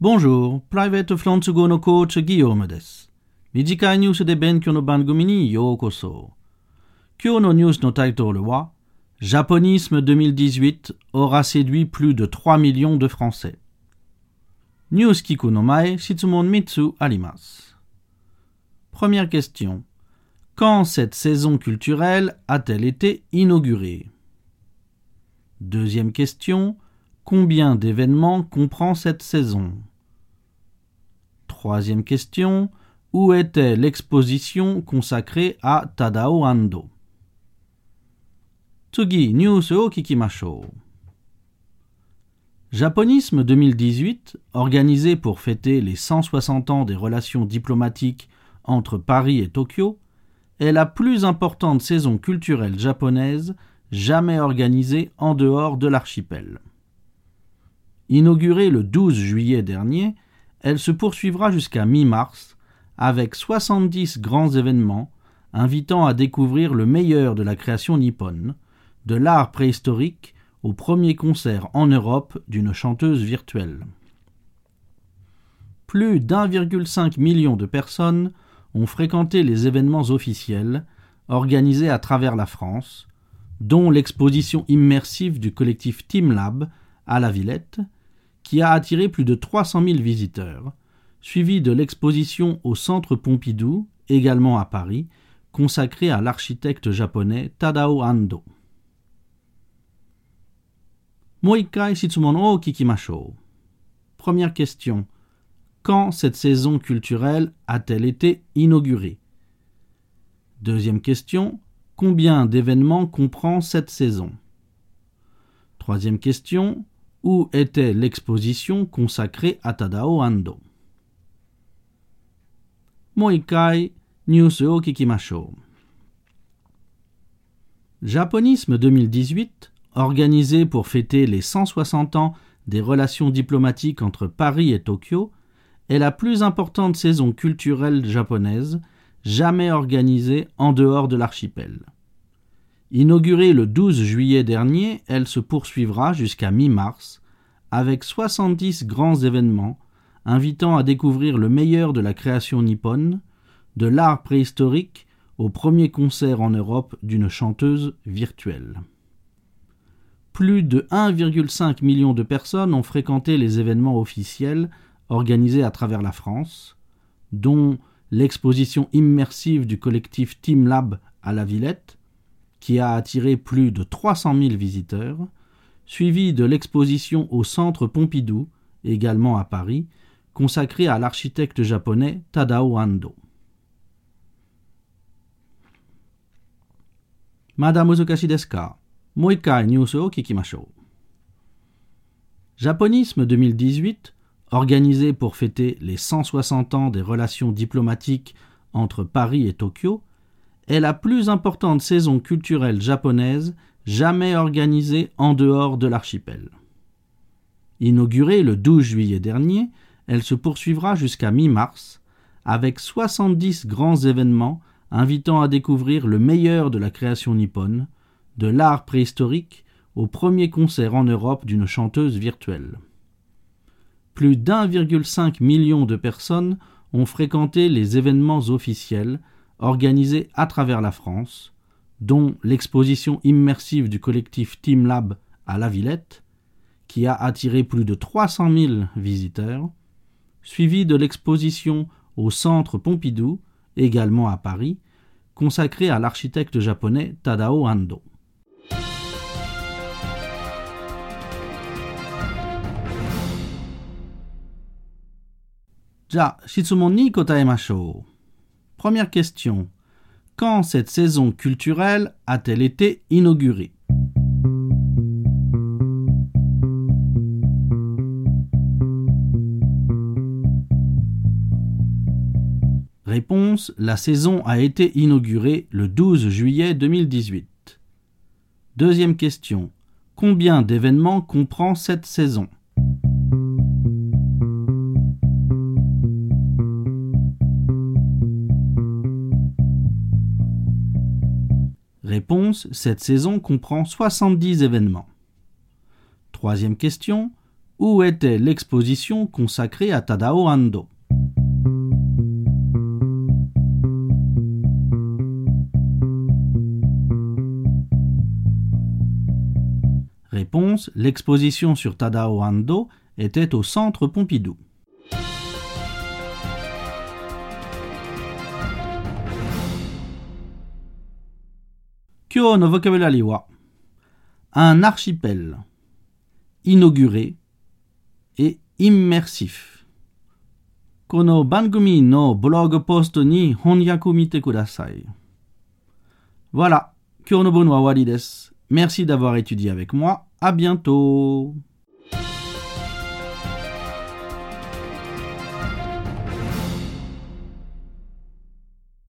Bonjour, Private Flansugo no coach Guillaume です。短いニュースで勉強の番組にようこそ。今日のニュースのタイトルは Japonisme 2018 aura séduit plus de 3 millions de Français. ニュース聞くの前、質問3つあります。Première question. Quand cette saison culturelle a-t-elle été inaugurée Deuxième question. Combien d'événements comprend cette saison? Troisième question. Où était l'exposition consacrée à Tadao Ando? Tsugi, news o kikimashou. Japonisme 2018, organisé pour fêter les 160 ans des relations diplomatiques entre Paris et Tokyo, est la plus importante saison culturelle japonaise jamais organisée en dehors de l'archipel. Inaugurée le 12 juillet dernier, elle se poursuivra jusqu'à mi-mars avec 70 grands événements invitant à découvrir le meilleur de la création nippone, de l'art préhistorique au premier concert en Europe d'une chanteuse virtuelle. Plus d'1,5 million de personnes ont fréquenté les événements officiels organisés à travers la France, dont l'exposition immersive du collectif Team Lab à la Villette, qui a attiré plus de 300 000 visiteurs, suivi de l'exposition au Centre Pompidou, également à Paris, consacrée à l'architecte japonais Tadao Ando. Moikai Shitsumono Kikimasho. Première question. Quand cette saison culturelle a-t-elle été inaugurée? Deuxième question. Combien d'événements comprend cette saison? Troisième question où était l'exposition consacrée à Tadao Ando. Moikai Nyusuo Kikimashou. Japonisme 2018, organisé pour fêter les 160 ans des relations diplomatiques entre Paris et Tokyo, est la plus importante saison culturelle japonaise jamais organisée en dehors de l'archipel. Inaugurée le 12 juillet dernier, elle se poursuivra jusqu'à mi-mars avec 70 grands événements invitant à découvrir le meilleur de la création nippone, de l'art préhistorique au premier concert en Europe d'une chanteuse virtuelle. Plus de 1,5 million de personnes ont fréquenté les événements officiels organisés à travers la France, dont l'exposition immersive du collectif Team Lab à la Villette, qui a attiré plus de 300 000 visiteurs, suivi de l'exposition au Centre Pompidou, également à Paris, consacrée à l'architecte japonais Tadao Ando. Madame Uzukashideska, moikai kikimashou. Japonisme 2018, organisé pour fêter les 160 ans des relations diplomatiques entre Paris et Tokyo, est la plus importante saison culturelle japonaise jamais organisée en dehors de l'archipel. Inaugurée le 12 juillet dernier, elle se poursuivra jusqu'à mi-mars avec 70 grands événements invitant à découvrir le meilleur de la création nippone, de l'art préhistorique au premier concert en Europe d'une chanteuse virtuelle. Plus d'1,5 million de personnes ont fréquenté les événements officiels organisés à travers la France, dont l'exposition immersive du collectif Team Lab à la Villette, qui a attiré plus de 300 000 visiteurs, suivie de l'exposition au Centre Pompidou, également à Paris, consacrée à l'architecte japonais Tadao Ando. Première question. Quand cette saison culturelle a-t-elle été inaugurée? Réponse. La saison a été inaugurée le 12 juillet 2018. Deuxième question. Combien d'événements comprend cette saison? Réponse. Cette saison comprend 70 événements. Troisième question. Où était l'exposition consacrée à Tadao Ando Réponse L'exposition sur Tadao Ando était au centre Pompidou. Un archipel inauguré et immersif. Voilà. Merci d'avoir étudié avec moi. À bientôt.